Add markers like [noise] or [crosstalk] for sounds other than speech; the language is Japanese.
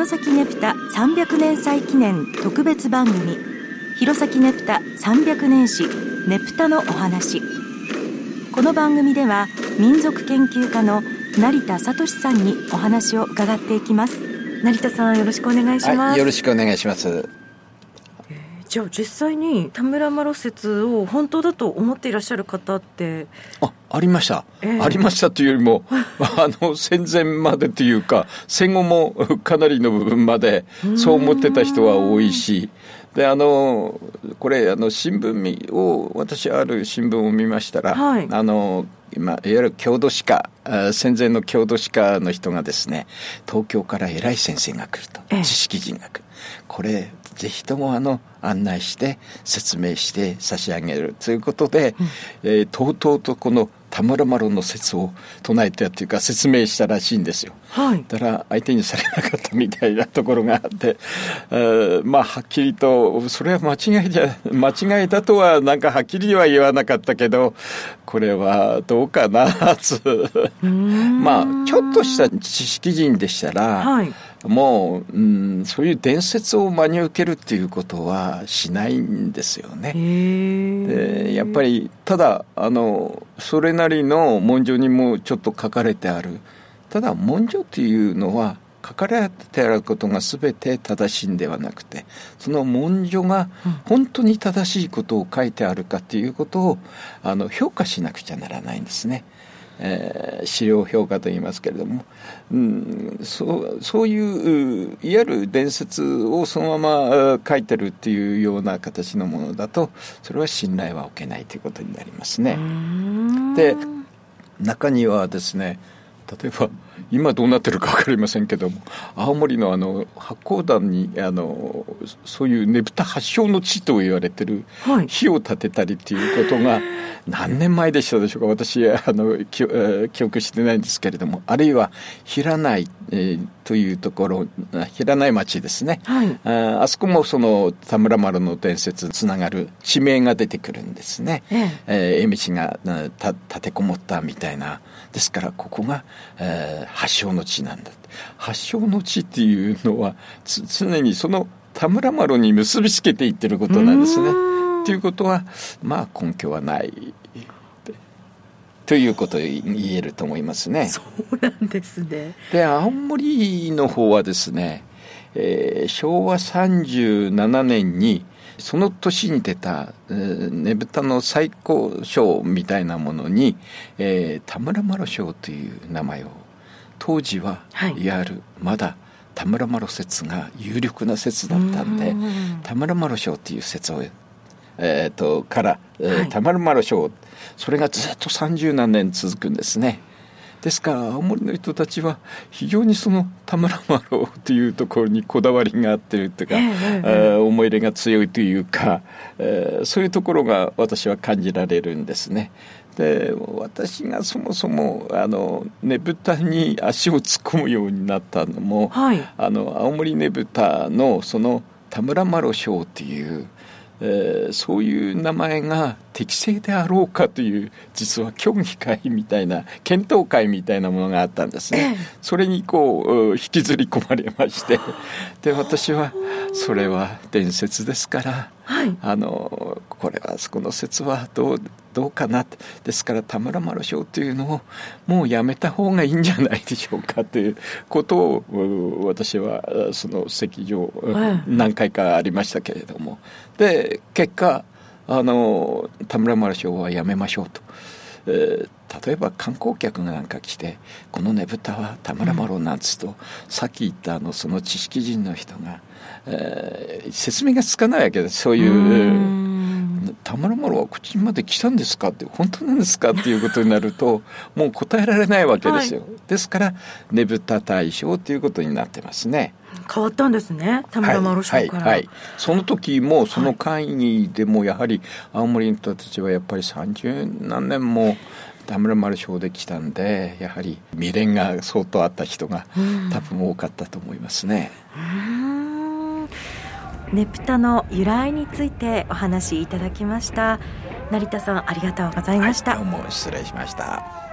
弘前ネプタ300年祭記念特別番組弘前ネプタ300年史ネプタのお話この番組では民族研究家の成田聡さんにお話を伺っていきます。成田さんよろしくお願いします、はい、よろしくお願いします。じゃあ実際に田村麻呂説を本当だと思っていらっしゃる方ってあありました、えー、ありましたというよりも [laughs] あの戦前までというか戦後もかなりの部分までそう思ってた人は多いしであのこれあの新聞を私ある新聞を見ましたら、はい、あの今いわゆる郷土史家戦前の郷土史家の人がですね東京から偉い先生が来ると、知識人が来る。これぜひともあの案内して説明して差し上げるということで、うん、えー、とうとうとこの田村麻呂の説を唱えたというか説明したらしいんですよ。はい、だから相手にされなかったみたいなところがあって、えー、まあはっきりとそれは間違いじゃ間違いだとはなんかはっきりは言わなかったけどこれはどうかなつまあちょっとした知識人でしたら、はいもう、うん、そういう伝説を真に受けるっていうことはしないんですよね。でやっぱりただあのそれなりの文書にもちょっと書かれてあるただ文書っていうのは書かれてあることが全て正しいんではなくてその文書が本当に正しいことを書いてあるかということをあの評価しなくちゃならないんですね。えー、資料評価といいますけれども、うん、そうそういういわゆる伝説をそのまま書いてるっていうような形のものだとそれは信頼は置けないということになりますね。で中にはですね例えば今どうなってるか分かりませんけども青森のあの八甲田にあのそういうねぶた発祥の地と言われてる火を立てたりっていうことが何年前でしたでしょうか？私あの記憶してないんですけれどもあるいは平内、えー、というところ平内町ですね、はい、ああそこもその田村丸の伝説つながる地名が出てくるんですね、ええ。えー、がた立てこもったみたいな。ですからここが、えー、発祥の地なんだ。発祥の地っていうのは常にその田村麻呂に結びつけていってることなんですね。ということはまあ根拠はないということを言えると思いますね。そうなんですね。で青森の方はですね、えー、昭和37年にその年に出た、えー、ねぶたの最高賞みたいなものに、えー、田村麻呂賞という名前を当時は、はい、いわゆるまだ田村麻呂説が有力な説だったんで田村麻呂賞っていう説を、えーと、から、えー、田村麻呂賞それがずっと三十何年続くんですね。ですから青森の人たちは非常にその田村麻呂というところにこだわりがあってるというか、えー、思い入れが強いというか、えー、そういうところが私は感じられるんですね。で私がそもそもあのねぶたに足を突っ込むようになったのも、はい、あの青森ねぶたのその田村麻呂賞っていうえー、そういう名前が適正であろうかという実は協議会みたいな検討会みたいなものがあったんですね、ええ、それにこう引きずり込まれまして。[laughs] で私はそれは伝説ですから、はい、あのこれはそこの説はどうどうかなですから田村麻呂賞というのをもうやめた方がいいんじゃないでしょうかということを私はその席上何回かありましたけれども。で結果あの田村麻呂賞はやめましょうと。えー、例えば観光客がなんか来て「このねぶたは田村麻呂」なんつうと、うん、さっき言ったあのその知識人の人が、えー、説明がつかないわけですそういう。田村麻呂はこっちまで来たんですかって本当なんですかっていうことになると [laughs] もう答えられないわけですよ、はい、ですからねぶた大賞ということになってますね。変わったんですね。田村麻呂賞から、はいはいはい、その時もその会議でもやはり青森の人たちはやっぱり30何年も田村丸賞で来たんでやはり未練が相当あった人が多分多かったと思いますね。ねぷたの由来についてお話しいただきました。成田さんありがとうございました、はい、どうも失礼しました。